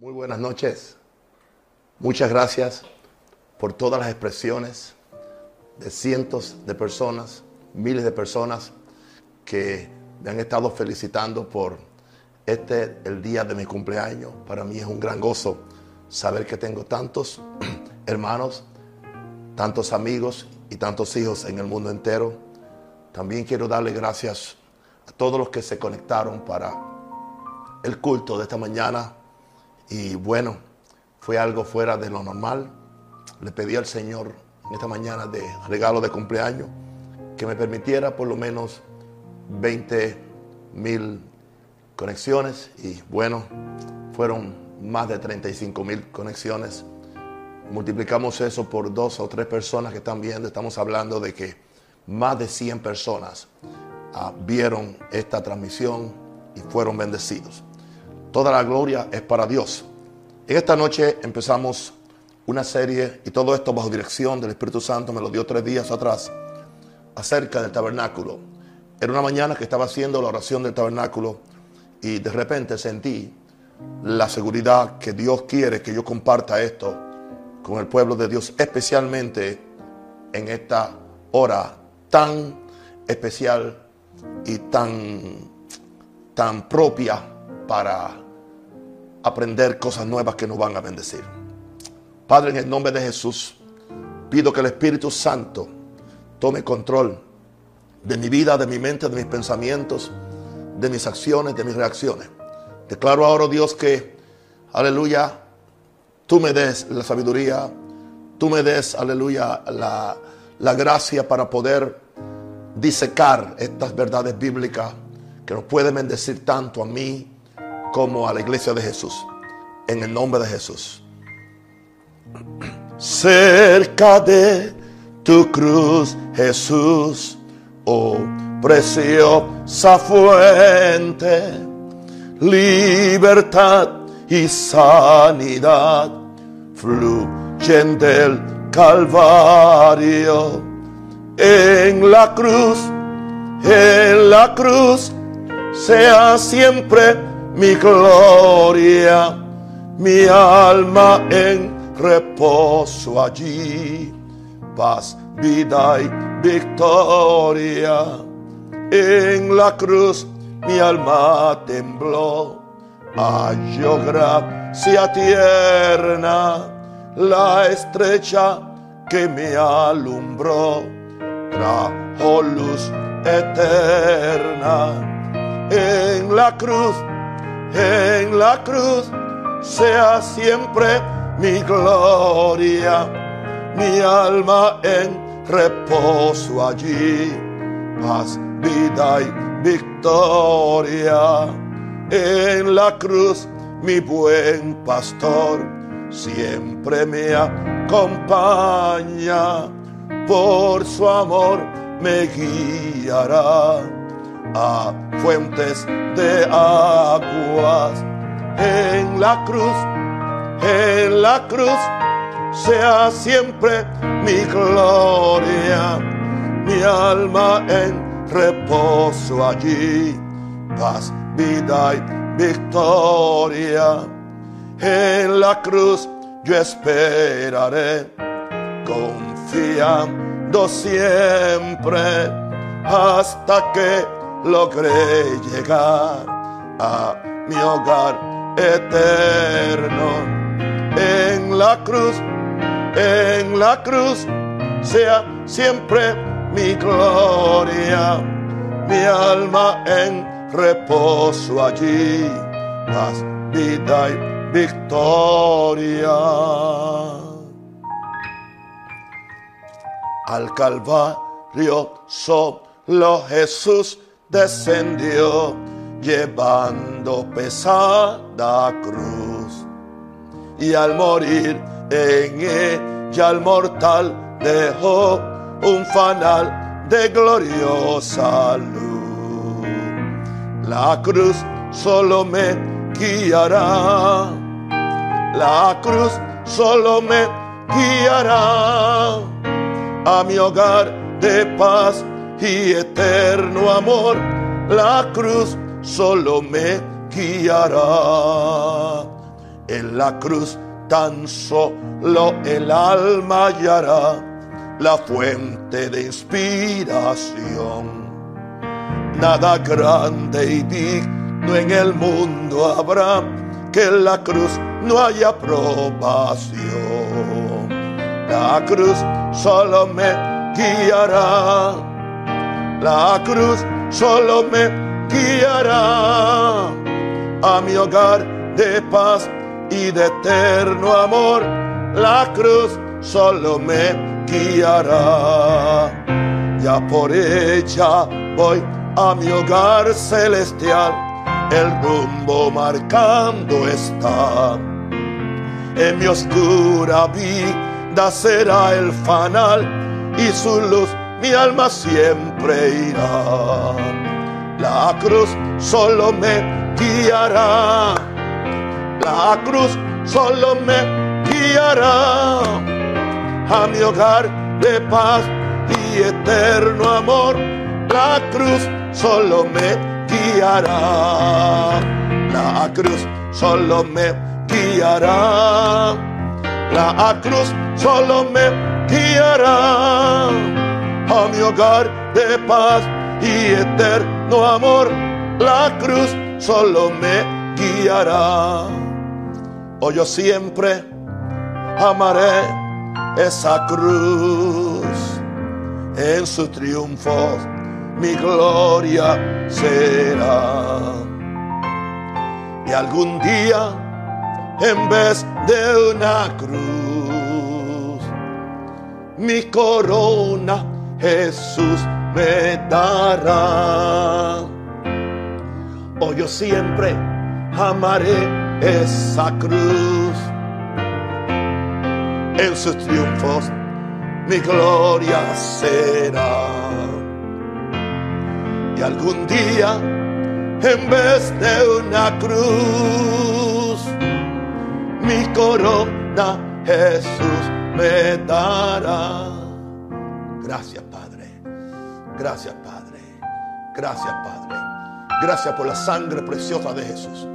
Muy buenas noches. Muchas gracias por todas las expresiones de cientos de personas, miles de personas que me han estado felicitando por este, el día de mi cumpleaños. Para mí es un gran gozo saber que tengo tantos hermanos, tantos amigos y tantos hijos en el mundo entero. También quiero darle gracias a todos los que se conectaron para el culto de esta mañana y bueno, fue algo fuera de lo normal. Le pedí al Señor en esta mañana de regalo de cumpleaños que me permitiera por lo menos 20 mil conexiones y bueno, fueron más de 35 mil conexiones. Multiplicamos eso por dos o tres personas que están viendo. Estamos hablando de que más de 100 personas ah, vieron esta transmisión y fueron bendecidos. Toda la gloria es para Dios. En esta noche empezamos una serie y todo esto bajo dirección del Espíritu Santo, me lo dio tres días atrás, acerca del tabernáculo. Era una mañana que estaba haciendo la oración del tabernáculo y de repente sentí la seguridad que Dios quiere que yo comparta esto con el pueblo de Dios, especialmente en esta hora tan especial y tan, tan propia para aprender cosas nuevas que nos van a bendecir. Padre, en el nombre de Jesús, pido que el Espíritu Santo tome control de mi vida, de mi mente, de mis pensamientos, de mis acciones, de mis reacciones. Declaro ahora, Dios, que, aleluya, tú me des la sabiduría, tú me des, aleluya, la, la gracia para poder disecar estas verdades bíblicas que nos pueden bendecir tanto a mí como a la iglesia de Jesús. En el nombre de Jesús. Cerca de tu cruz, Jesús, oh preciosa fuente, libertad y sanidad fluyen del Calvario. En la cruz, en la cruz, sea siempre mi gloria, mi alma en reposo allí, paz, vida y victoria. En la cruz mi alma tembló, halló gracia tierna, la estrecha que me alumbró, trajo luz eterna. En la cruz en la cruz sea siempre mi gloria, mi alma en reposo allí, paz, vida y victoria. En la cruz mi buen pastor siempre me acompaña, por su amor me guiará a fuentes de aguas. En la cruz, en la cruz, sea siempre mi gloria, mi alma en reposo allí, paz, vida y victoria. En la cruz yo esperaré, confiando siempre hasta que logré llegar a mi hogar eterno. En la cruz, en la cruz, sea siempre mi gloria, mi alma en reposo allí, paz, vida y victoria. Al Calvario solo Jesús descendió llevando pesada cruz. Y al morir en ella el mortal dejó un fanal de gloriosa luz. La cruz solo me guiará, la cruz solo me guiará a mi hogar de paz y eterno amor, la cruz solo me guiará. En la cruz tan solo el alma hallará la fuente de inspiración. Nada grande y digno en el mundo habrá que en la cruz no haya aprobación. La cruz solo me guiará. La cruz solo me guiará a mi hogar de paz y de eterno amor. La cruz solo me guiará. Ya por ella voy a mi hogar celestial. El rumbo marcando está. En mi oscura vida será el fanal y su luz mi alma siempre irá. La cruz solo me guiará. La cruz solo me guiará a mi hogar de paz y eterno amor. La cruz solo me guiará. La cruz solo me guiará. La cruz solo me guiará a mi hogar de paz y eterno amor. La cruz solo me guiará. Oh, yo siempre amaré esa cruz. En su triunfo mi gloria será. Y algún día, en vez de una cruz, mi corona Jesús me dará. Oh, yo siempre amaré esa cruz. En sus triunfos mi gloria será. Y algún día, en vez de una cruz, mi corona Jesús me dará. Gracias, Gracias, Padre. Gracias, Padre. Gracias por la sangre preciosa de Jesús.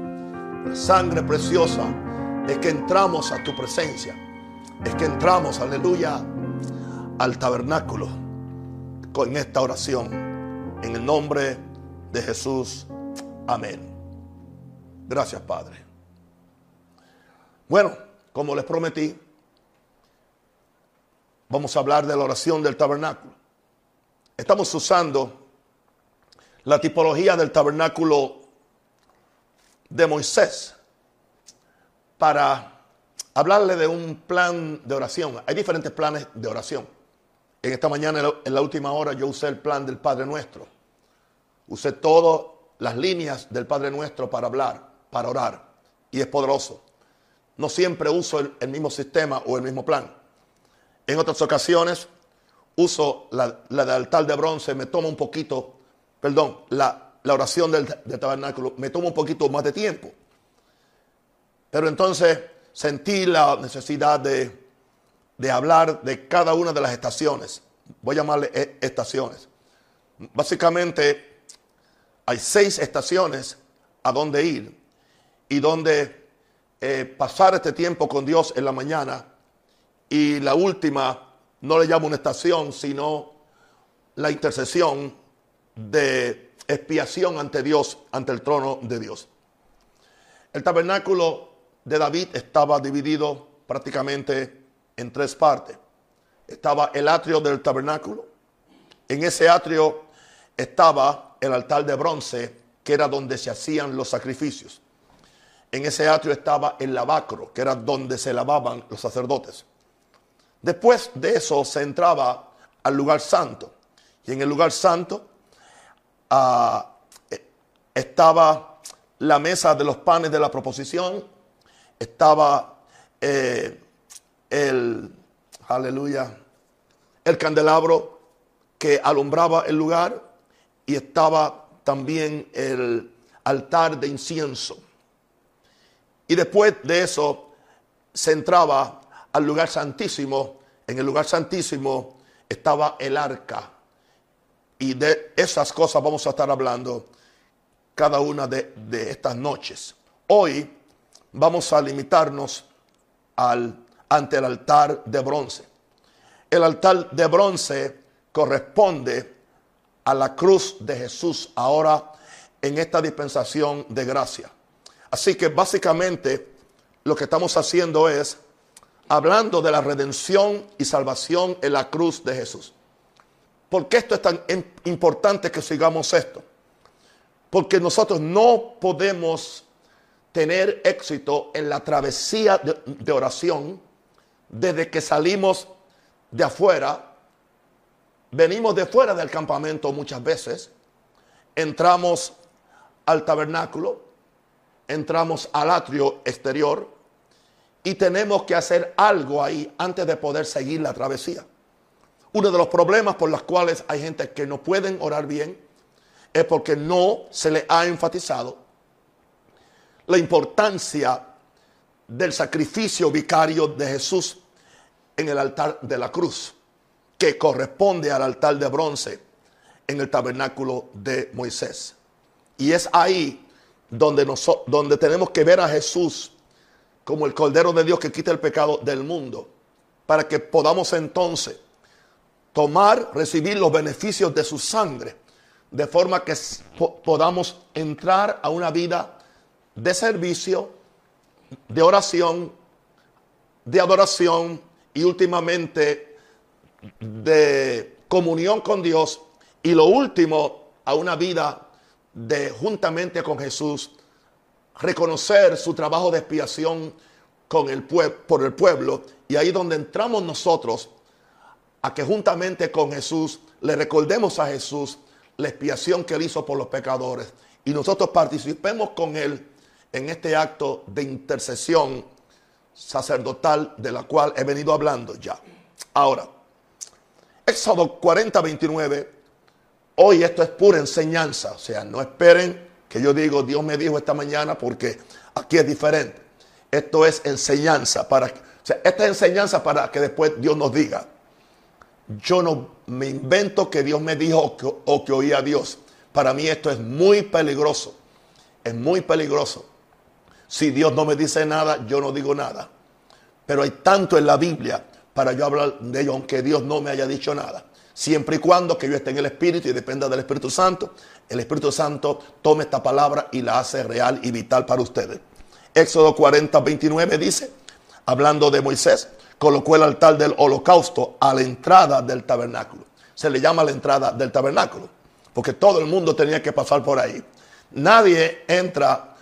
La sangre preciosa es que entramos a tu presencia. Es que entramos, aleluya, al tabernáculo con esta oración. En el nombre de Jesús. Amén. Gracias, Padre. Bueno, como les prometí, vamos a hablar de la oración del tabernáculo estamos usando la tipología del tabernáculo de Moisés para hablarle de un plan de oración. Hay diferentes planes de oración. En esta mañana, en la última hora, yo usé el plan del Padre Nuestro. Usé todas las líneas del Padre Nuestro para hablar, para orar. Y es poderoso. No siempre uso el, mismo sistema o el mismo plan. En otras ocasiones uso la, la del altar de bronce, me toma un poquito, perdón, la, oración del, tabernáculo, me toma un poquito más de tiempo. Pero entonces sentí la necesidad de, de hablar de cada una de las estaciones. Voy a llamarle e, estaciones. Básicamente hay seis estaciones a donde ir y donde eh, pasar este tiempo con Dios en la mañana y la última no le llamo una estación, sino la intercesión de expiación ante Dios, ante el trono de Dios. El tabernáculo de David estaba dividido prácticamente en tres partes. Estaba el atrio del tabernáculo. En ese atrio estaba el altar de bronce, que era donde se hacían los sacrificios. En ese atrio estaba el lavacro, que era donde se lavaban los sacerdotes. Después de eso se entraba al lugar santo. Y en el lugar santo ah, estaba la mesa de los panes de la proposición, estaba eh, el, aleluya, el candelabro que alumbraba el lugar y estaba también el altar de incienso. Y después de eso se entraba al lugar santísimo, en el lugar santísimo estaba el arca. Y de esas cosas vamos a estar hablando cada una de, estas noches. Hoy vamos a limitarnos al, ante el altar de bronce. El altar de bronce corresponde a la cruz de Jesús ahora en esta dispensación de gracia. Así que básicamente lo que estamos haciendo es hablando de la redención y salvación en la cruz de Jesús. ¿Por qué esto es tan importante que sigamos esto? Porque nosotros no podemos tener éxito en la travesía de, oración desde que salimos de afuera. Venimos de fuera del campamento muchas veces. Entramos al tabernáculo. Entramos al atrio exterior. Y tenemos que hacer algo ahí antes de poder seguir la travesía. Uno de los problemas por los cuales hay gente que no pueden orar bien es porque no se le ha enfatizado la importancia del sacrificio vicario de Jesús en el altar de la cruz, que corresponde al altar de bronce en el tabernáculo de Moisés. Y es ahí donde, donde tenemos que ver a Jesús como el Cordero de Dios que quita el pecado del mundo, para que podamos entonces tomar, recibir los beneficios de su sangre, de forma que podamos entrar a una vida de servicio, de oración, de adoración y últimamente de comunión con Dios y lo último a una vida de juntamente con Jesús reconocer su trabajo de expiación con el por el pueblo y ahí donde entramos nosotros a que juntamente con Jesús le recordemos a Jesús la expiación que él hizo por los pecadores y nosotros participemos con él en este acto de intercesión sacerdotal de la cual he venido hablando ya. Ahora, Éxodo 40, 29, hoy esto es pura enseñanza, o sea, no esperen que yo digo, Dios me dijo esta mañana porque aquí es diferente. Esto es enseñanza para, o sea, esta es enseñanza para que después Dios nos diga. Yo no me invento que Dios me dijo o que, o que oí a Dios. Para mí esto es muy peligroso. Es muy peligroso. Si Dios no me dice nada, yo no digo nada. Pero hay tanto en la Biblia para yo hablar de ello, aunque Dios no me haya dicho nada. Siempre y cuando que yo esté en el Espíritu y dependa del Espíritu Santo, el Espíritu Santo tome esta palabra y la hace real y vital para ustedes. Éxodo 40, 29 dice, hablando de Moisés, colocó el altar del holocausto a la entrada del tabernáculo. Se le llama la entrada del tabernáculo, porque todo el mundo tenía que pasar por ahí. Nadie entra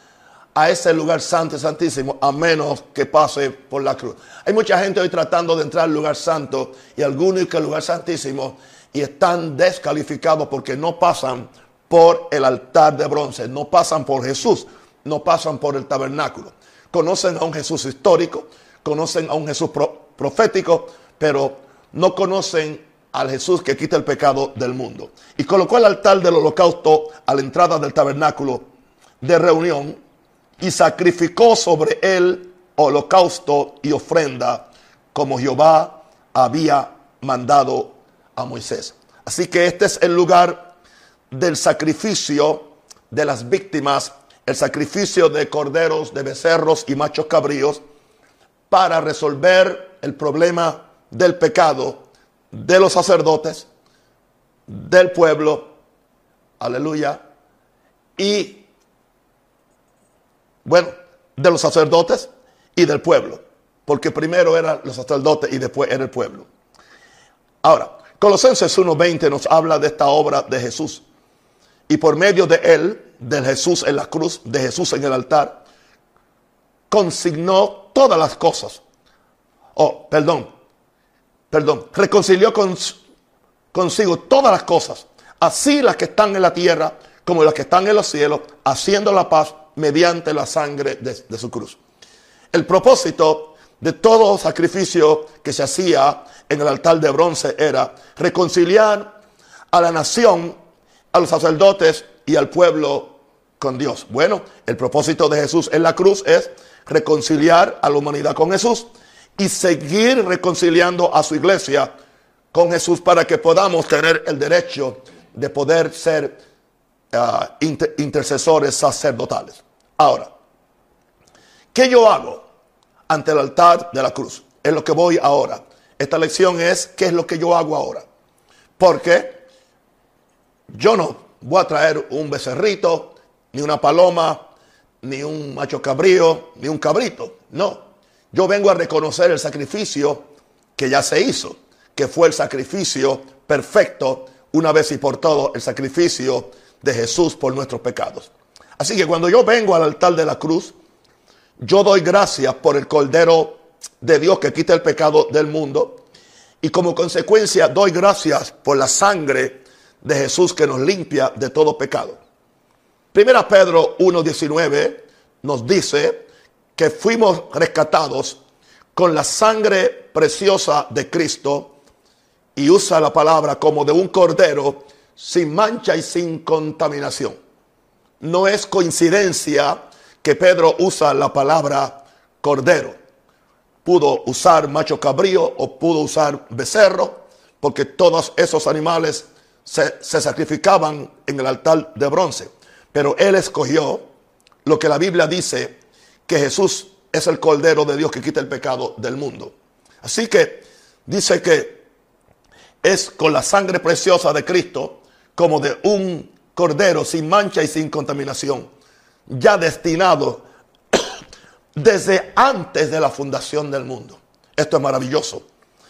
a ese lugar santo y santísimo a menos que pase por la cruz. Hay mucha gente hoy tratando de entrar al lugar santo y algunos que al lugar santísimo y están descalificados porque no pasan por el altar de bronce, no pasan por Jesús, no pasan por el tabernáculo. Conocen a un Jesús histórico, conocen a un Jesús profético, pero no conocen al Jesús que quita el pecado del mundo. Y colocó el altar del holocausto a la entrada del tabernáculo de reunión y sacrificó sobre él holocausto y ofrenda como Jehová había mandado a Moisés. Así que este es el lugar del sacrificio de las víctimas, el sacrificio de corderos, de becerros y machos cabríos para resolver el problema del pecado de los sacerdotes, del pueblo, aleluya, y bueno, de los sacerdotes y del pueblo. Porque primero eran los sacerdotes y después era el pueblo. Ahora, Colosenses 1.20 nos habla de esta obra de Jesús. Y por medio de él, de Jesús en la cruz, de Jesús en el altar, consignó todas las cosas. Oh, perdón, perdón, reconcilió con, consigo todas las cosas, así las que están en la tierra como las que están en los cielos, haciendo la paz mediante la sangre de, su cruz. El propósito de todo sacrificio que se hacía en el altar de bronce era reconciliar a la nación, a los sacerdotes y al pueblo con Dios. Bueno, el propósito de Jesús en la cruz es reconciliar a la humanidad con Jesús y seguir reconciliando a su iglesia con Jesús para que podamos tener el derecho de poder ser Ah, intercesores sacerdotales. Ahora, ¿Qué yo hago ante el altar de la cruz? Es lo que voy ahora. Esta lección es qué es lo que yo hago ahora. Porque yo no voy a traer un becerrito, ni una paloma, ni un macho cabrío, ni un cabrito. No. Yo vengo a reconocer el sacrificio que ya se hizo, que fue el sacrificio perfecto, una vez y por todo, el sacrificio de Jesús por nuestros pecados. Así que cuando yo vengo al altar de la cruz, yo doy gracias por el Cordero de Dios que quita el pecado del mundo. Y como consecuencia doy gracias por la sangre de Jesús que nos limpia de todo pecado. Primera Pedro 1.19 nos dice que fuimos rescatados con la sangre preciosa de Cristo y usa la palabra como de un cordero sin mancha y sin contaminación. No es coincidencia que Pedro usa la palabra cordero. Pudo usar macho cabrío o pudo usar becerro, porque todos esos animales se, sacrificaban en el altar de bronce. Pero él escogió lo que la Biblia dice, que Jesús es el Cordero de Dios que quita el pecado del mundo. Así que dice que es con la sangre preciosa de Cristo como de un cordero sin mancha y sin contaminación, ya destinado desde antes de la fundación del mundo. Esto es maravilloso,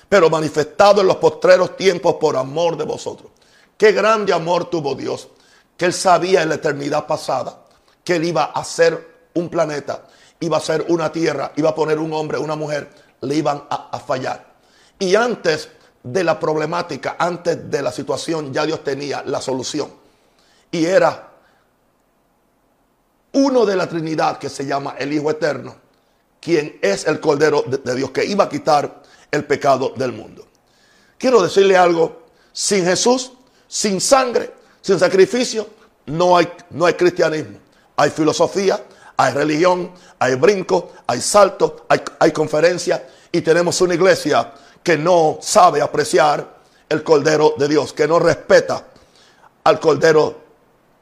pero manifestado en los postreros tiempos por amor de vosotros. Qué grande amor tuvo Dios, que él sabía en la eternidad pasada que él iba a hacer un planeta, iba a ser una tierra, iba a poner un hombre, una mujer, le iban a, a fallar. Y antes de la problemática, antes de la situación, ya Dios tenía la solución y era uno de la Trinidad que se llama el Hijo Eterno, quien es el Cordero de, Dios que iba a quitar el pecado del mundo. Quiero decirle algo, sin Jesús, sin sangre, sin sacrificio, no hay, no hay cristianismo. Hay filosofía, hay religión, hay brinco, hay salto, hay, hay conferencia y tenemos una iglesia que no sabe apreciar el Cordero de Dios, que no respeta al Cordero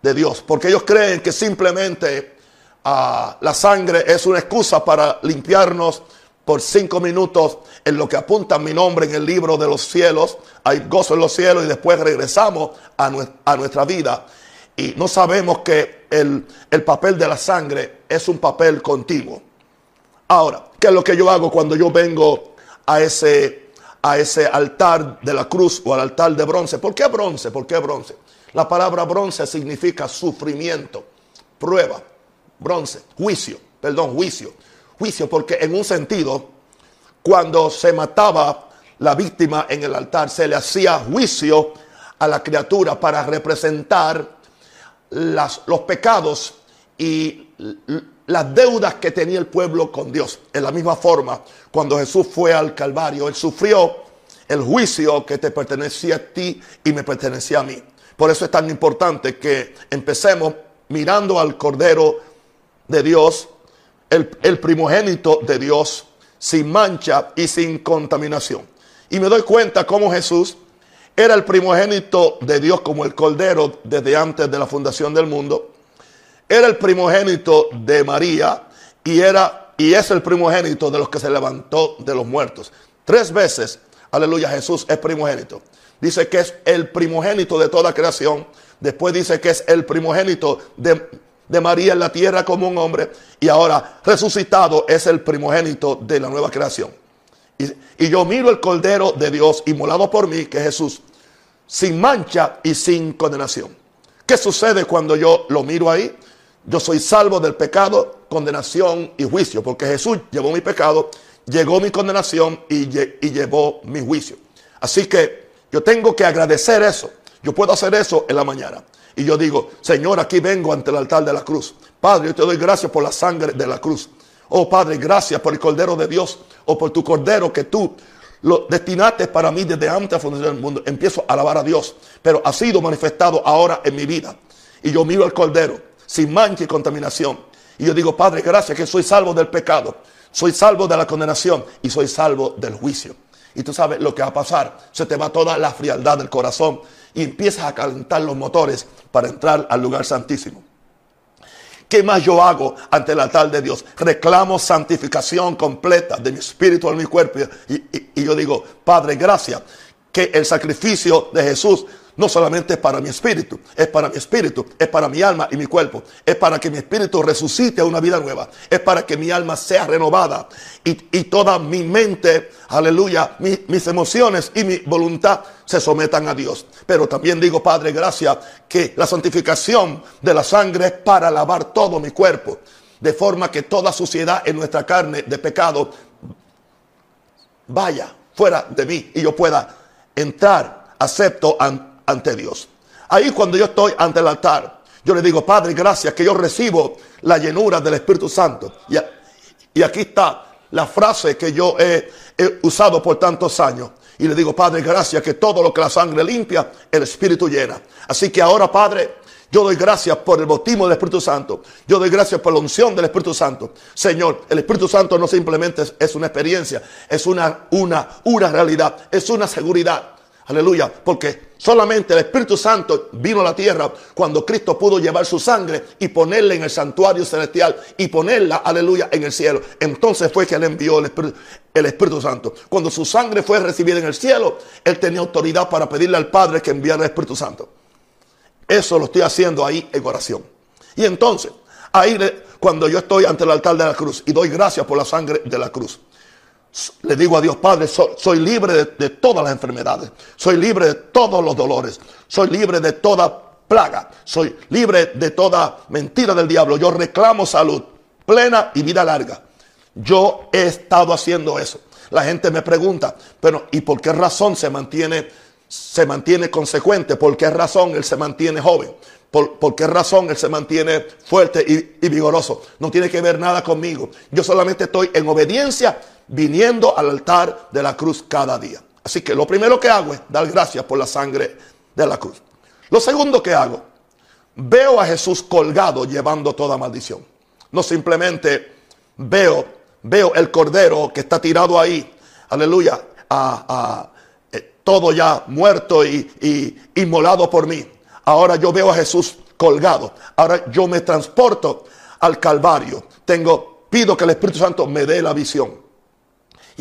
de Dios, porque ellos creen que simplemente ah, la sangre es una excusa para limpiarnos por cinco minutos en lo que apunta mi nombre en el libro de los cielos. Hay gozo en los cielos y después regresamos a, nuestra vida. Y no sabemos que el, el papel de la sangre es un papel continuo. Ahora, ¿qué es lo que yo hago cuando yo vengo a ese, a ese altar de la cruz o al altar de bronce? ¿Por qué bronce? ¿Por qué bronce? La palabra bronce significa sufrimiento, prueba, bronce, juicio, perdón, juicio. Juicio porque en un sentido, cuando se mataba la víctima en el altar, se le hacía juicio a la criatura para representar los pecados y las deudas que tenía el pueblo con Dios. En la misma forma, cuando Jesús fue al Calvario, él sufrió el juicio que te pertenecía a ti y me pertenecía a mí. Por eso es tan importante que empecemos mirando al Cordero de Dios, el, primogénito de Dios, sin mancha y sin contaminación. Y me doy cuenta cómo Jesús era el primogénito de Dios como el Cordero desde antes de la fundación del mundo. Era el primogénito de María y era y es el primogénito de los que se levantó de los muertos. Tres veces, aleluya, Jesús es primogénito dice que es el primogénito de toda creación. Después dice que es el primogénito de, María en la tierra como un hombre. Y ahora resucitado es el primogénito de la nueva creación. Y, y yo miro el Cordero de Dios inmolado por mí, que es Jesús, sin mancha y sin condenación. ¿Qué sucede cuando yo lo miro ahí? Yo soy salvo del pecado, condenación y juicio, porque Jesús llevó mi pecado, llegó mi condenación y, y llevó mi juicio. Así que yo tengo que agradecer eso. Yo puedo hacer eso en la mañana. Y yo digo, Señor, aquí vengo ante el altar de la cruz. Padre, yo te doy gracias por la sangre de la cruz. Oh Padre, gracias por el Cordero de Dios o por tu Cordero que tú lo destinaste para mí desde antes de la fundación del mundo. Empiezo a alabar a Dios, pero ha sido manifestado ahora en mi vida. Y yo miro al Cordero sin mancha y contaminación. Y yo digo, Padre, gracias que soy salvo del pecado, soy salvo de la condenación y soy salvo del juicio. Y tú sabes lo que va a pasar. Se te va toda la frialdad del corazón y empiezas a calentar los motores para entrar al lugar santísimo. ¿qué más yo hago ante el altar de Dios? Reclamo santificación completa de mi espíritu, de mi cuerpo. Y, y yo digo, Padre, gracias que el sacrificio de Jesús no solamente es para mi espíritu, es para mi espíritu, es para mi alma y mi cuerpo, es para que mi espíritu resucite a una vida nueva, es para que mi alma sea renovada y, toda mi mente, aleluya, mis emociones y mi voluntad se sometan a Dios. Pero también digo, Padre, gracias que la santificación de la sangre es para lavar todo mi cuerpo, de forma que toda suciedad en nuestra carne de pecado vaya fuera de mí y yo pueda entrar, acepto ante ante Dios. Ahí cuando yo estoy ante el altar, yo le digo, Padre, gracias que yo recibo la llenura del Espíritu Santo. Y, aquí está la frase que yo he, usado por tantos años. Y le digo, Padre, gracias que todo lo que la sangre limpia, el Espíritu llena. Así que ahora, Padre, yo doy gracias por el bautismo del Espíritu Santo. Yo doy gracias por la unción del Espíritu Santo. Señor, el Espíritu Santo no simplemente es una experiencia, es una, una, una realidad, es una seguridad. Aleluya, porque solamente el Espíritu Santo vino a la tierra cuando Cristo pudo llevar su sangre y ponerla en el santuario celestial y ponerla, aleluya, en el cielo. Entonces fue que él envió el Espíritu, Santo. Cuando su sangre fue recibida en el cielo, él tenía autoridad para pedirle al Padre que enviara el Espíritu Santo. Eso lo estoy haciendo ahí en oración. Y entonces, ahí cuando yo estoy ante el altar de la cruz y doy gracias por la sangre de la cruz le digo a Dios Padre, soy, libre de, todas las enfermedades, soy libre de todos los dolores, soy libre de toda plaga, soy libre de toda mentira del diablo. Yo reclamo salud plena y vida larga. Yo he estado haciendo eso. La gente me pregunta, pero ¿y por qué razón se mantiene, se mantiene consecuente? ¿Por qué razón él se mantiene joven? ¿Por, qué razón él se mantiene fuerte y, y vigoroso? No tiene que ver nada conmigo. Yo solamente estoy en obediencia viniendo al altar de la cruz cada día. Así que lo primero que hago es dar gracias por la sangre de la cruz. Lo segundo que hago, veo a Jesús colgado llevando toda maldición. No simplemente veo, veo el cordero que está tirado ahí, aleluya, a, eh, todo ya muerto y, y inmolado por mí. Ahora yo veo a Jesús colgado. Ahora yo me transporto al Calvario. Tengo, pido que el Espíritu Santo me dé la visión.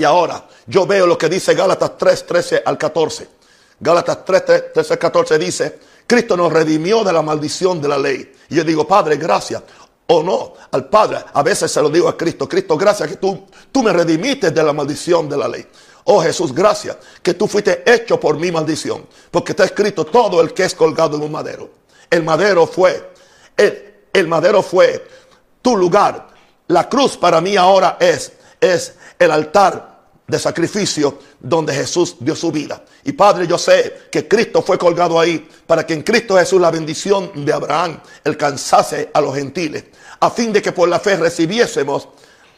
Y ahora yo veo lo que dice Gálatas 3, 13 al 14. Gálatas 3, 13 al 14 dice, Cristo nos redimió de la maldición de la ley. Y yo digo, Padre, gracias. O no, al Padre, a veces se lo digo a Cristo, Cristo, gracias que tú, tú me redimiste de la maldición de la ley. Oh Jesús, gracias que tú fuiste hecho por mi maldición. Porque está escrito todo el que es colgado en un madero. El madero fue, el, el madero fue tu lugar. La cruz para mí ahora es, es el altar de sacrificio donde Jesús dio su vida. Y Padre, yo sé que Cristo fue colgado ahí para que en Cristo Jesús la bendición de Abraham alcanzase a los gentiles, a fin de que por la fe recibiésemos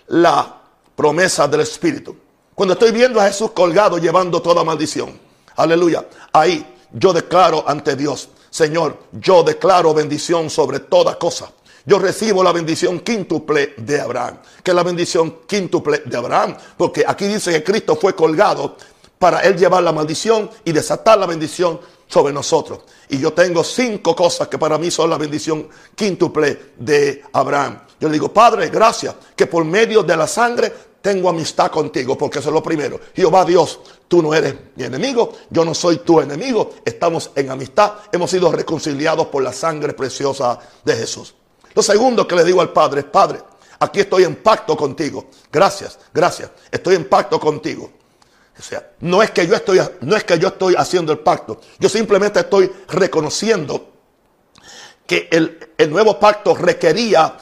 la promesa del Espíritu. Cuando estoy viendo a Jesús colgado llevando toda maldición, aleluya, ahí yo declaro ante Dios, Señor, yo declaro bendición sobre toda cosa yo recibo la bendición quíntuple de Abraham. que la bendición quíntuple de Abraham? Porque aquí dice que Cristo fue colgado para él llevar la maldición y desatar la bendición sobre nosotros. Y yo tengo cinco cosas que para mí son la bendición quíntuple de Abraham. Yo le digo, Padre, gracias que por medio de la sangre tengo amistad contigo, porque eso es lo primero. Jehová Dios, tú no eres mi enemigo, yo no soy tu enemigo, estamos en amistad, hemos sido reconciliados por la sangre preciosa de Jesús. Lo segundo que le digo al Padre es, Padre, aquí estoy en pacto contigo. Gracias, gracias. Estoy en pacto contigo. O sea, no es que yo estoy, no es que yo estoy haciendo el pacto. Yo simplemente estoy reconociendo que el, nuevo pacto requería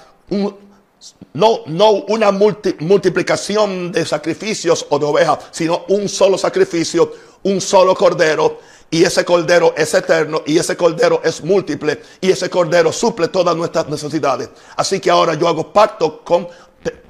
no, no una multiplicación de sacrificios o de ovejas, sino un solo sacrificio, un solo cordero y ese cordero es eterno y ese cordero es múltiple y ese cordero suple todas nuestras necesidades. Así que ahora yo hago pacto con,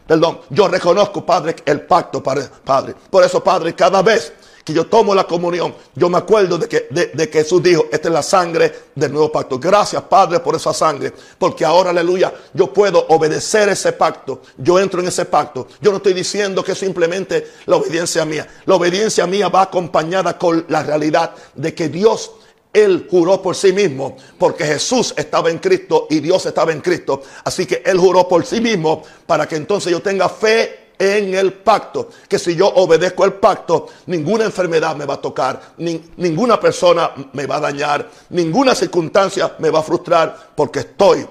perdón, yo reconozco, Padre, el pacto, Padre. Por eso, Padre, cada vez que yo tomo la comunión, yo me acuerdo de que, de, que Jesús dijo, esta es la sangre del nuevo pacto. Gracias, Padre, por esa sangre, porque ahora, aleluya, yo puedo obedecer ese pacto. Yo entro en ese pacto. Yo no estoy diciendo que simplemente la obediencia mía. La obediencia mía va acompañada con la realidad de que Dios él juró por sí mismo, porque Jesús estaba en Cristo y Dios estaba en Cristo. Así que Él juró por sí mismo para que entonces yo tenga fe en el pacto. Que si yo obedezco el pacto, ninguna enfermedad me va a tocar, ninguna persona me va a dañar, ninguna circunstancia me va a frustrar, porque estoy,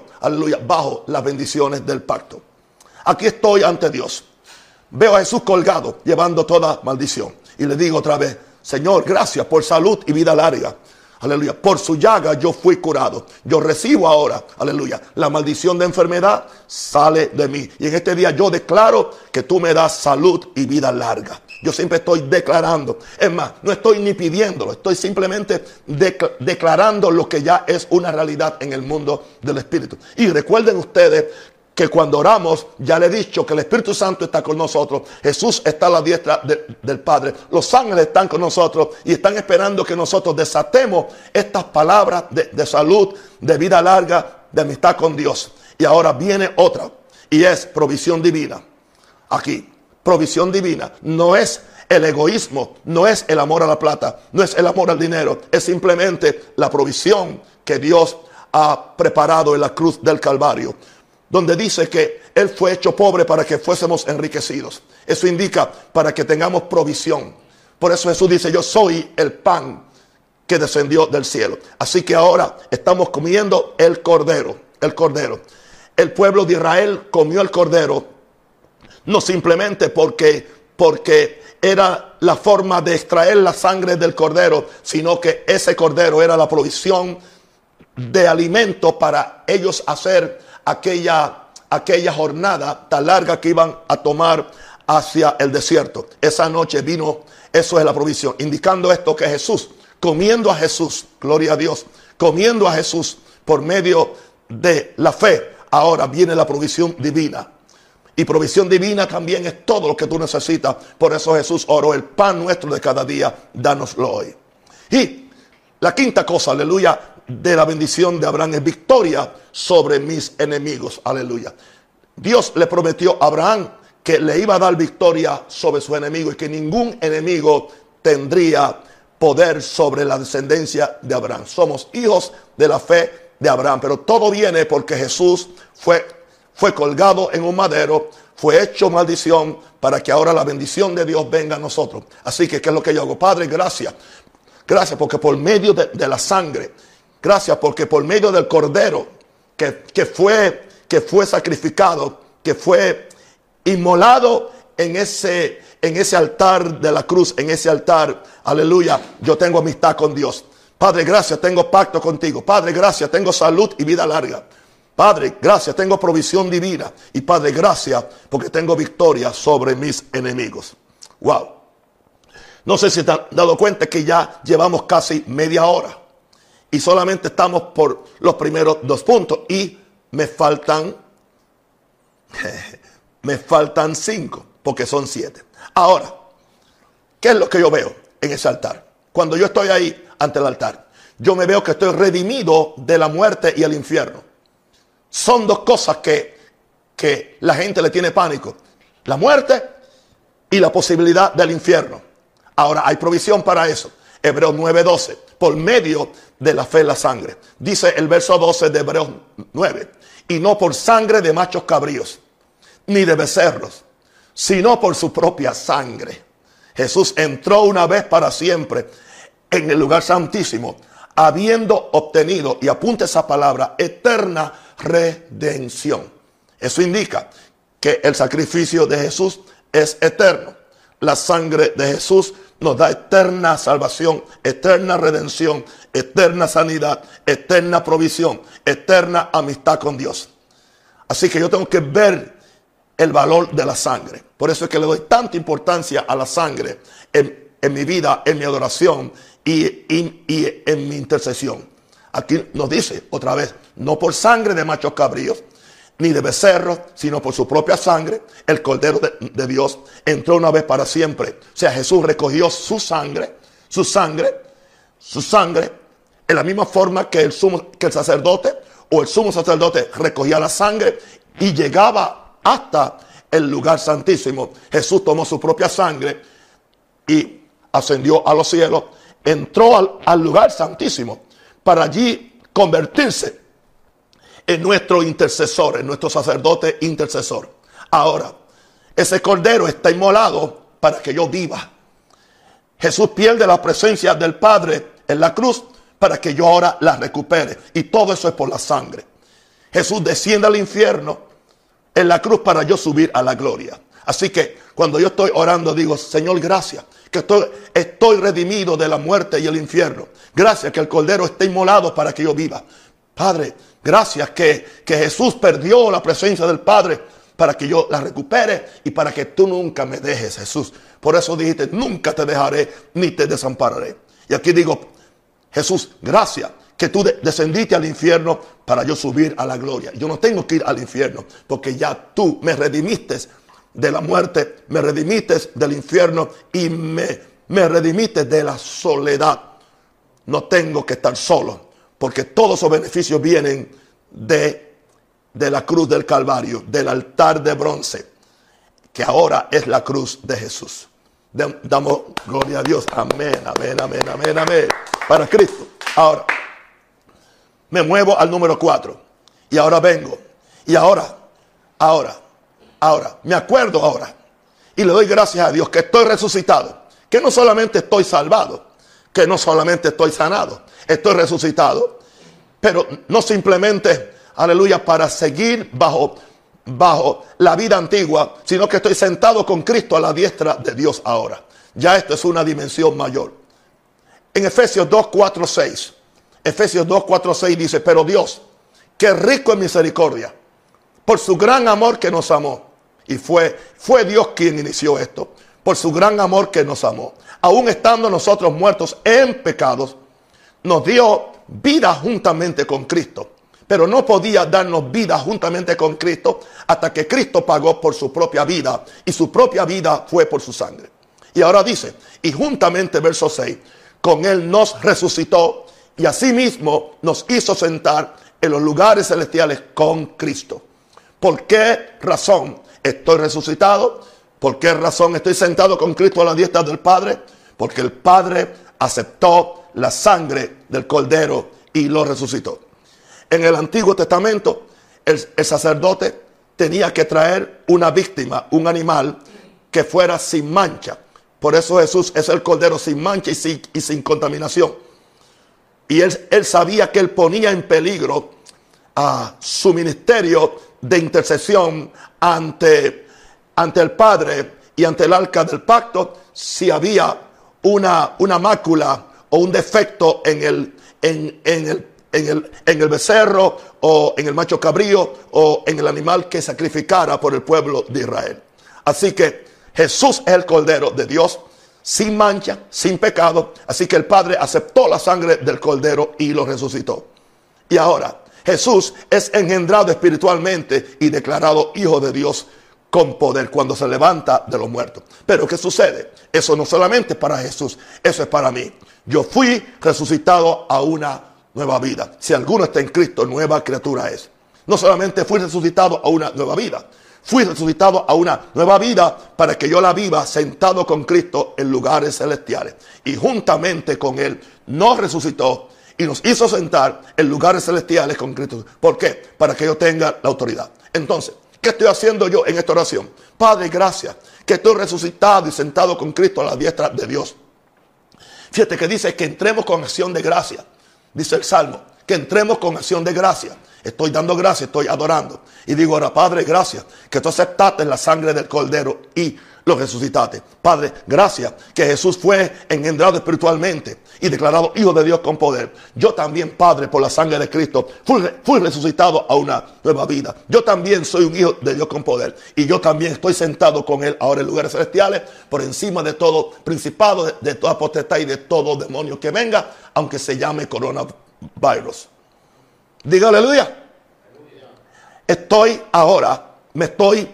bajo las bendiciones del pacto. Aquí estoy ante Dios. Veo a Jesús colgado, llevando toda maldición. Y le digo otra vez, Señor, gracias por salud y vida larga. Aleluya. Por su llaga yo fui curado. Yo recibo ahora, aleluya, la maldición de enfermedad sale de mí. Y en este día yo declaro que tú me das salud y vida larga. Yo siempre estoy declarando. Es más, no estoy ni pidiéndolo. Estoy simplemente declarando lo que ya es una realidad en el mundo del Espíritu. Y recuerden ustedes que cuando oramos, ya le he dicho que el Espíritu Santo está con nosotros, Jesús está a la diestra del Padre, los ángeles están con nosotros y están esperando que nosotros desatemos estas palabras de, de salud, de vida larga, de amistad con Dios. Y ahora viene otra, y es provisión divina. Aquí, provisión divina. No es el egoísmo, no es el amor a la plata, no es el amor al dinero, es simplemente la provisión que Dios ha preparado en la cruz del Calvario donde dice que Él fue hecho pobre para que fuésemos enriquecidos. Eso indica para que tengamos provisión. Por eso Jesús dice, yo soy el pan que descendió del cielo. Así que ahora estamos comiendo el cordero, el cordero. El pueblo de Israel comió el cordero, no simplemente porque, porque era la forma de extraer la sangre del cordero, sino que ese cordero era la provisión de alimento para ellos hacer aquella, aquella jornada tan larga que iban a tomar hacia el desierto. Esa noche vino, eso es la provisión, indicando esto que Jesús, comiendo a Jesús, gloria a Dios, comiendo a Jesús por medio de la fe, ahora viene la provisión divina. Y provisión divina también es todo lo que tú necesitas. Por eso Jesús oró el pan nuestro de cada día, dánoslo hoy. Y la quinta cosa, aleluya, de la bendición de Abraham es victoria sobre mis enemigos. Aleluya. Dios le prometió a Abraham que le iba a dar victoria sobre su enemigo y que ningún enemigo tendría poder sobre la descendencia de Abraham. Somos hijos de la fe de Abraham, pero todo viene porque Jesús fue, fue colgado en un madero, fue hecho maldición para que ahora la bendición de Dios venga a nosotros. Así que, ¿qué es lo que yo hago? Padre, gracias. Gracias porque por medio de, de la sangre Gracias porque por medio del cordero que, fue, que fue sacrificado, que fue inmolado en ese, en ese altar de la cruz, en ese altar, aleluya, yo tengo amistad con Dios. Padre, gracias, tengo pacto contigo. Padre, gracias, tengo salud y vida larga. Padre, gracias, tengo provisión divina. Y Padre, gracias porque tengo victoria sobre mis enemigos. Wow. No sé si te han dado cuenta que ya llevamos casi media hora y solamente estamos por los primeros dos puntos y me faltan me faltan cinco porque son siete. Ahora, ¿qué es lo que yo veo en ese altar? Cuando yo estoy ahí ante el altar, yo me veo que estoy redimido de la muerte y el infierno. Son dos cosas que, que la gente le tiene pánico. La muerte y la posibilidad del infierno. Ahora, hay provisión para eso. Hebreos 9:12, por medio de la fe la sangre. Dice el verso 12 de Hebreos 9, y no por sangre de machos cabríos, ni de becerros, sino por su propia sangre. Jesús entró una vez para siempre en el lugar santísimo, habiendo obtenido, y apunte esa palabra, eterna redención. Eso indica que el sacrificio de Jesús es eterno. La sangre de Jesús nos da eterna salvación, eterna redención, eterna sanidad, eterna provisión, eterna amistad con Dios. Así que yo tengo que ver el valor de la sangre. Por eso es que le doy tanta importancia a la sangre en, mi vida, en mi adoración y, y en mi intercesión. Aquí nos dice otra vez, no por sangre de machos cabríos, ni de becerro, sino por su propia sangre, el Cordero de, Dios entró una vez para siempre. O sea, Jesús recogió su sangre, su sangre, su sangre, en la misma forma que el, sumo, que el sacerdote o el sumo sacerdote recogía la sangre y llegaba hasta el lugar santísimo. Jesús tomó su propia sangre y ascendió a los cielos, entró al lugar santísimo para allí convertirse en nuestro intercesor, en nuestro sacerdote intercesor. Ahora, ese cordero está inmolado para que yo viva. Jesús pierde la presencia del Padre en la cruz para que yo ahora la recupere. Y todo eso es por la sangre. Jesús desciende al infierno en la cruz para yo subir a la gloria. Así que cuando yo estoy orando digo, Señor, gracias, que estoy, redimido de la muerte y el infierno. Gracias que el Cordero está inmolado para que yo viva. Padre, gracias que, que Jesús perdió la presencia del Padre para que yo la recupere y para que tú nunca me dejes, Jesús. Por eso dijiste, nunca te dejaré ni te desampararé. Y aquí digo, Jesús, gracias que tú descendiste al infierno para yo subir a la gloria. Yo no tengo que ir al infierno porque ya tú me redimiste de la muerte, me redimiste del infierno y me, me redimiste de la soledad. No tengo que estar solo porque todos esos beneficios vienen de, de la cruz del Calvario, del altar de bronce, que ahora es la cruz de Jesús. Damos gloria a Dios. Amén, amén, amén, amén, amén. Para Cristo. Ahora me muevo al número 4. Y ahora vengo. Y ahora, ahora, ahora, me acuerdo ahora. Y le doy gracias a Dios que estoy resucitado. Que no solamente estoy salvado, que no solamente estoy sanado, estoy resucitado. Pero no simplemente, aleluya, para seguir bajo, bajo la vida antigua, sino que estoy sentado con Cristo a la diestra de Dios ahora. Ya esto es una dimensión mayor. En Efesios 2, 4, 6. Efesios 2, 4, 6 dice, pero Dios, que rico en misericordia, por su gran amor que nos amó. Y fue, fue Dios quien inició esto, por su gran amor que nos amó. Aún estando nosotros muertos en pecados, nos dio vida juntamente con Cristo. Pero no podía darnos vida juntamente con Cristo hasta que Cristo pagó por su propia vida y su propia vida fue por su sangre. Y ahora dice, y juntamente verso 6, con Él nos resucitó y asimismo nos hizo sentar en los lugares celestiales con Cristo. ¿Por qué razón estoy resucitado? ¿Por qué razón estoy sentado con Cristo a la diestra del Padre? Porque el Padre aceptó la sangre del Cordero y lo resucitó. En el Antiguo Testamento, el, sacerdote tenía que traer una víctima, un animal que fuera sin mancha. Por eso Jesús es el Cordero sin mancha y sin, y sin contaminación. Y él, sabía que él ponía en peligro a su ministerio de intercesión ante, ante el Padre y ante el arca del pacto si había una, una mácula o un defecto en el, en, el, en, el, en el becerro o en el macho cabrío o en el animal que sacrificara por el pueblo de Israel. Así que Jesús es el Cordero de Dios sin mancha, sin pecado. Así que el Padre aceptó la sangre del Cordero y lo resucitó. Y ahora, Jesús es engendrado espiritualmente y declarado Hijo de Dios con poder cuando se levanta de los muertos. Pero ¿qué sucede? Eso no solamente es para Jesús, eso es para mí. Yo fui resucitado a una nueva vida. Si alguno está en Cristo, nueva criatura es. No solamente fui resucitado a una nueva vida, Fui resucitado a una nueva vida para que yo la viva sentado con Cristo en lugares celestiales. Y juntamente con Él nos resucitó y nos hizo sentar en lugares celestiales con Cristo. ¿Por qué? Para que yo tenga la autoridad. Entonces, ¿qué estoy haciendo yo en esta oración? Padre, gracias que estoy resucitado y sentado con Cristo a la diestra de Dios. Fíjate que dice que entremos con acción de gracia. Dice el Salmo, que entremos con acción de gracia. Estoy dando gracias, estoy adorando. Y digo ahora, Padre, gracias que tú aceptaste la sangre del Cordero y lo resucitaste. Padre, gracias que Jesús fue engendrado espiritualmente y declarado Hijo de Dios con poder. Yo también, Padre, por la sangre de Cristo, fui, resucitado a una nueva vida. Yo también soy un Hijo de Dios con poder. Y yo también estoy sentado con Él ahora en lugares celestiales, por encima de todo principado, de, de toda potestad y de todo demonio que venga, aunque se llame coronavirus. Diga aleluya. Estoy ahora, me estoy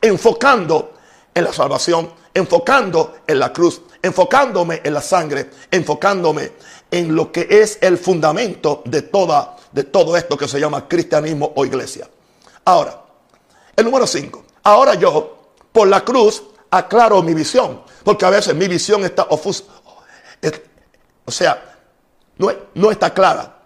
enfocando en la salvación, enfocando en la cruz, enfocándome en la sangre, enfocándome en lo que es el fundamento de, toda, de todo esto que se llama cristianismo o iglesia. Ahora, el número 5. Ahora yo, por la cruz, aclaro mi visión. Porque a veces mi visión está ofusa. O sea, no, no está clara.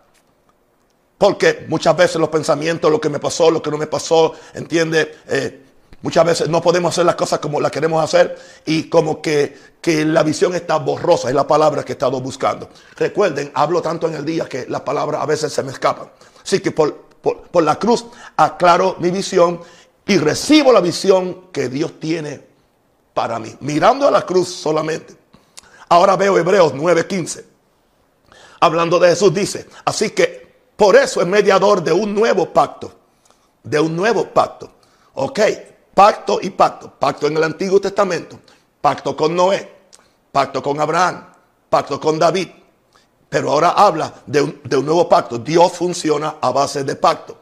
Porque muchas veces los pensamientos, lo que me pasó, lo que no me pasó, entiende, eh, muchas veces no podemos hacer las cosas como las queremos hacer y como que, que la visión está borrosa, es la palabra que he estado buscando. Recuerden, hablo tanto en el día que las palabras a veces se me escapan. Así que por, por la cruz aclaro mi visión y recibo la visión que Dios tiene para mí. Mirando a la cruz solamente. Ahora veo Hebreos 9:15. Hablando de Jesús dice, así que por eso es mediador de un nuevo pacto. De un nuevo pacto. Ok, pacto y pacto. Pacto en el Antiguo Testamento. Pacto con Noé. Pacto con Abraham. Pacto con David. Pero ahora habla de un, nuevo pacto. Dios funciona a base de pacto.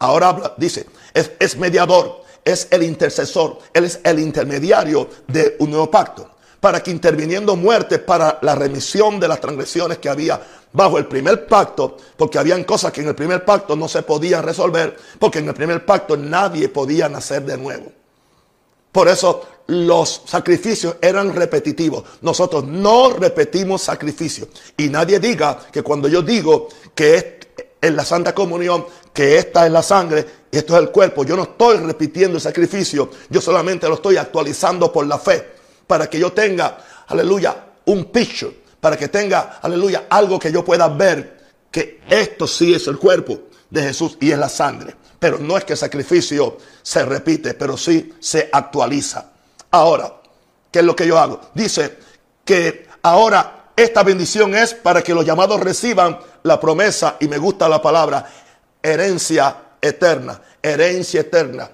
Ahora habla, dice, es, es mediador, es el intercesor, Él es el intermediario de un nuevo pacto para que interviniendo muerte para la remisión de las transgresiones que había bajo el primer pacto, porque habían cosas que en el primer pacto no se podían resolver, porque en el primer pacto nadie podía nacer de nuevo. Por eso los sacrificios eran repetitivos. Nosotros no repetimos sacrificios. Y nadie diga que cuando yo digo que es en la Santa Comunión, que esta es la sangre y esto es el cuerpo, yo no estoy repitiendo el sacrificio, yo solamente lo estoy actualizando por la fe para que yo tenga, aleluya, un picture, para que tenga, aleluya, algo que yo pueda ver que esto sí es el cuerpo de Jesús y es la sangre. Pero no es que el sacrificio se repite, pero sí se actualiza. Ahora, ¿qué es lo que yo hago? Dice que ahora esta bendición es para que los llamados reciban la promesa, y me gusta la palabra, herencia eterna, herencia eterna.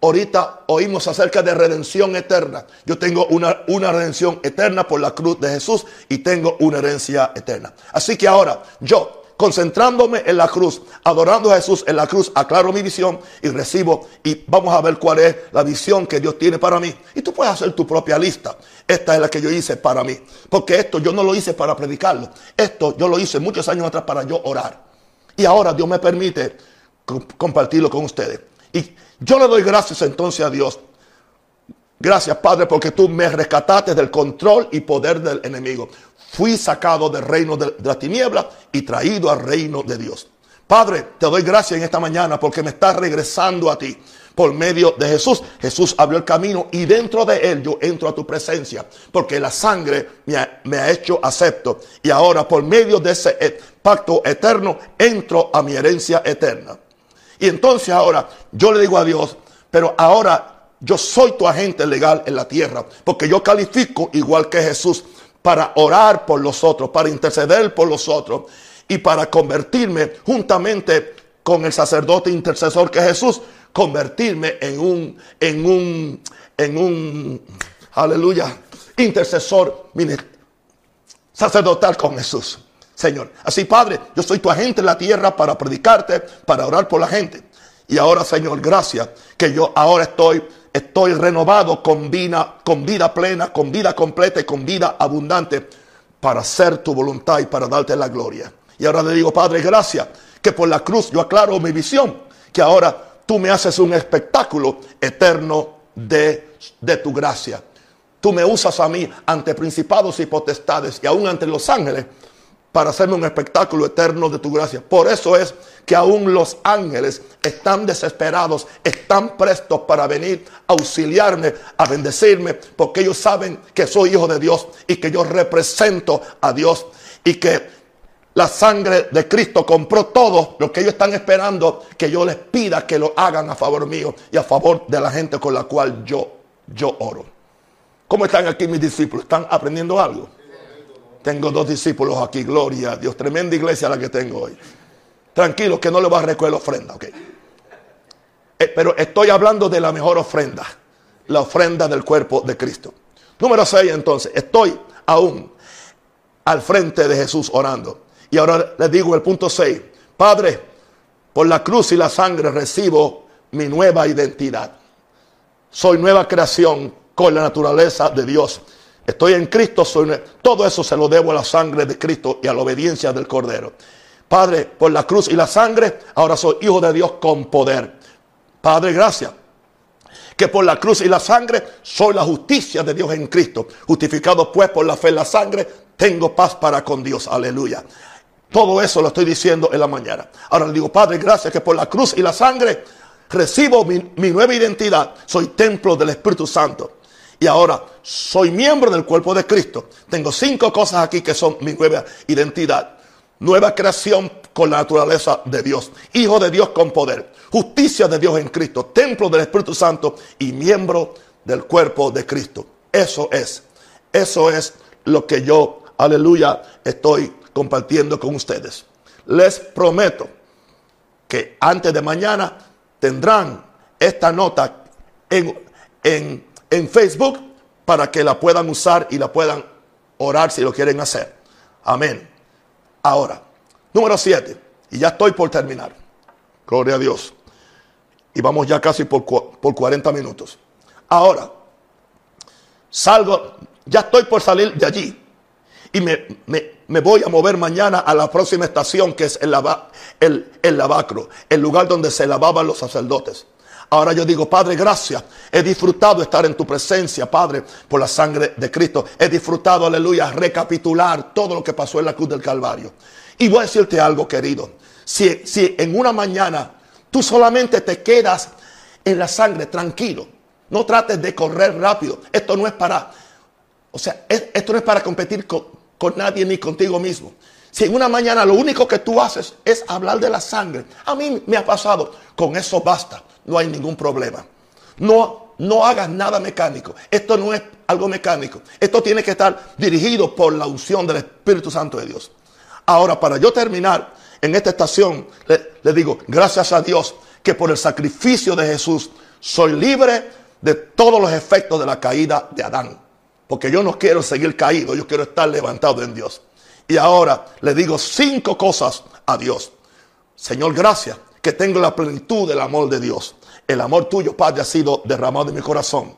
Ahorita oímos acerca de redención eterna. Yo tengo una, una redención eterna por la cruz de Jesús y tengo una herencia eterna. Así que ahora yo, concentrándome en la cruz, adorando a Jesús en la cruz, aclaro mi visión y recibo y vamos a ver cuál es la visión que Dios tiene para mí. Y tú puedes hacer tu propia lista. Esta es la que yo hice para mí. Porque esto yo no lo hice para predicarlo. Esto yo lo hice muchos años atrás para yo orar. Y ahora Dios me permite compartirlo con ustedes. Y yo le doy gracias entonces a Dios. Gracias, Padre, porque tú me rescataste del control y poder del enemigo. Fui sacado del reino de, la tiniebla y traído al reino de Dios. Padre, te doy gracias en esta mañana porque me estás regresando a ti por medio de Jesús. Jesús abrió el camino y dentro de él yo entro a tu presencia porque la sangre me ha, me ha hecho acepto. Y ahora por medio de ese pacto eterno entro a mi herencia eterna. Y entonces ahora yo le digo a Dios, pero ahora yo soy tu agente legal en la tierra, porque yo califico igual que Jesús para orar por los otros, para interceder por los otros y para convertirme juntamente con el sacerdote intercesor que es Jesús, convertirme en un, en un, en un, aleluya, intercesor sacerdotal con Jesús. Señor. Así, Padre, yo soy tu agente en la tierra para predicarte, para orar por la gente. Y ahora, Señor, gracias que yo ahora estoy, estoy renovado con vida, con vida plena, con vida completa y con vida abundante para hacer tu voluntad y para darte la gloria. Y ahora le digo, Padre, gracias que por la cruz yo aclaro mi visión, que ahora tú me haces un espectáculo eterno de, de tu gracia. Tú me usas a mí ante principados y potestades y aún ante los ángeles para hacerme un espectáculo eterno de tu gracia. Por eso es que aún los ángeles están desesperados, están prestos para venir a auxiliarme, a bendecirme, porque ellos saben que soy hijo de Dios y que yo represento a Dios y que la sangre de Cristo compró todo lo que ellos están esperando que yo les pida que lo hagan a favor mío y a favor de la gente con la cual yo, yo oro. ¿Cómo están aquí mis discípulos? ¿Están aprendiendo algo? Tengo dos discípulos aquí, gloria a Dios. Tremenda iglesia la que tengo hoy. Tranquilo, que no le va a recoger la ofrenda, ok. Eh, pero estoy hablando de la mejor ofrenda, la ofrenda del cuerpo de Cristo. Número 6, entonces, estoy aún al frente de Jesús orando. Y ahora les digo el punto 6, Padre, por la cruz y la sangre recibo mi nueva identidad. Soy nueva creación con la naturaleza de Dios Estoy en Cristo, soy, todo eso se lo debo a la sangre de Cristo y a la obediencia del Cordero. Padre, por la cruz y la sangre, ahora soy hijo de Dios con poder. Padre, gracias. Que por la cruz y la sangre soy la justicia de Dios en Cristo. Justificado pues por la fe y la sangre, tengo paz para con Dios. Aleluya. Todo eso lo estoy diciendo en la mañana. Ahora le digo, Padre, gracias que por la cruz y la sangre recibo mi, mi nueva identidad. Soy templo del Espíritu Santo. Y ahora soy miembro del cuerpo de Cristo. Tengo cinco cosas aquí que son mi nueva identidad. Nueva creación con la naturaleza de Dios. Hijo de Dios con poder. Justicia de Dios en Cristo. Templo del Espíritu Santo y miembro del cuerpo de Cristo. Eso es. Eso es lo que yo, aleluya, estoy compartiendo con ustedes. Les prometo que antes de mañana tendrán esta nota en, en, en Facebook para que la puedan usar y la puedan orar si lo quieren hacer. Amén. Ahora, número 7, y ya estoy por terminar. Gloria a Dios. Y vamos ya casi por, por 40 minutos. Ahora, salgo, ya estoy por salir de allí. Y me, me, voy a mover mañana a la próxima estación, que es el, el, el lavacro, el lugar donde se lavaban los sacerdotes. Ahora yo digo, Padre, gracias. He disfrutado estar en tu presencia, Padre, por la sangre de Cristo. He disfrutado, aleluya, recapitular todo lo que pasó en la cruz del Calvario. Y voy a decirte algo, querido. Si, si en una mañana tú solamente te quedas en la sangre, tranquilo. No trates de correr rápido. Esto no es para, o sea, esto no es para competir con, con nadie ni contigo mismo. Si en una mañana lo único que tú haces es hablar de la sangre, a mí me ha pasado, con eso basta no hay ningún problema. No, no hagas nada mecánico. Esto no es algo mecánico. Esto tiene que estar dirigido por la unción del Espíritu Santo de Dios. Ahora, para yo terminar en esta estación, le, le digo, gracias a Dios que por el sacrificio de Jesús soy libre de todos los efectos de la caída de Adán. Porque yo no quiero seguir caído, yo quiero estar levantado en Dios. Y ahora le digo cinco cosas a Dios. Señor, gracias que tengo la plenitud del amor de Dios. El amor tuyo, Padre, ha sido derramado en mi corazón.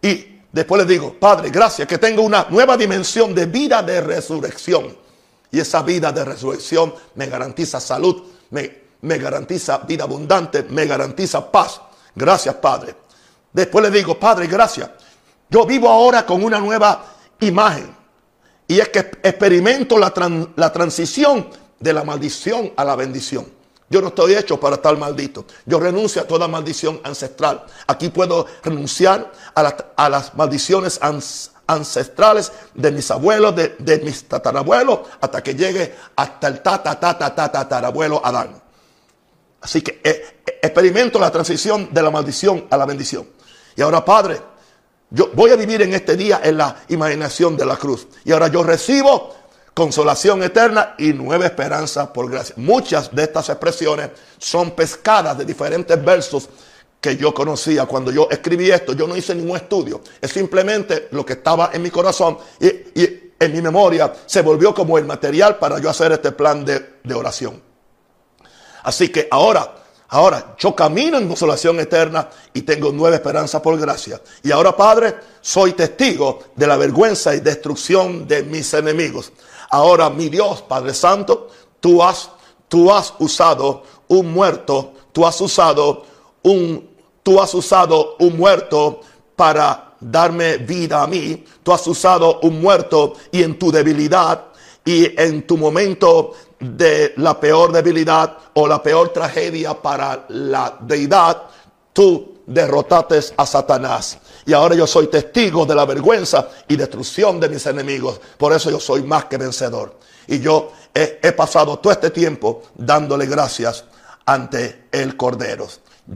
Y después le digo, Padre, gracias que tengo una nueva dimensión de vida de resurrección. Y esa vida de resurrección me garantiza salud, me, me garantiza vida abundante, me garantiza paz. Gracias, Padre. Después le digo, Padre, gracias. Yo vivo ahora con una nueva imagen. Y es que experimento la, la transición de la maldición a la bendición. Yo no estoy hecho para estar maldito. Yo renuncio a toda maldición ancestral. Aquí puedo renunciar a, las maldiciones ancestrales de mis abuelos, de, mis tatarabuelos, hasta que llegue hasta el tata, tata, tatarabuelo Adán. Así que eh, eh, experimento la transición de la maldición a la bendición. Y ahora, Padre, yo voy a vivir en este día en la imaginación de la cruz. Y ahora yo recibo consolación eterna y nueva esperanza por gracia. Muchas de estas expresiones son pescadas de diferentes versos que yo conocía cuando yo escribí esto. Yo no hice ningún estudio. Es simplemente lo que estaba en mi corazón y, en mi memoria se volvió como el material para yo hacer este plan de, de oración. Así que ahora Ahora, yo camino en consolación eterna y tengo nueva esperanza por gracia. Y ahora, Padre, soy testigo de la vergüenza y destrucción de mis enemigos. Ahora, mi Dios, Padre Santo, tú has, tú has usado un muerto, tú has usado un, tú has usado un muerto para darme vida a mí. Tú has usado un muerto y en tu debilidad y en tu momento de la peor debilidad o la peor tragedia para la deidad, tú derrotaste a Satanás. Y ahora yo soy testigo de la vergüenza y destrucción de mis enemigos. Por eso yo soy más que vencedor. Y yo he, pasado todo este tiempo dándole gracias ante el Cordero.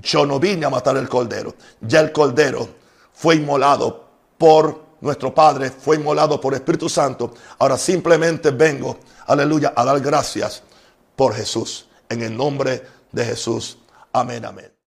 Yo no vine a matar el Cordero. Ya el Cordero fue inmolado por nuestro Padre, fue inmolado por Espíritu Santo. Ahora simplemente vengo, aleluya, a dar gracias por Jesús. En el nombre de Jesús. Amén, amén.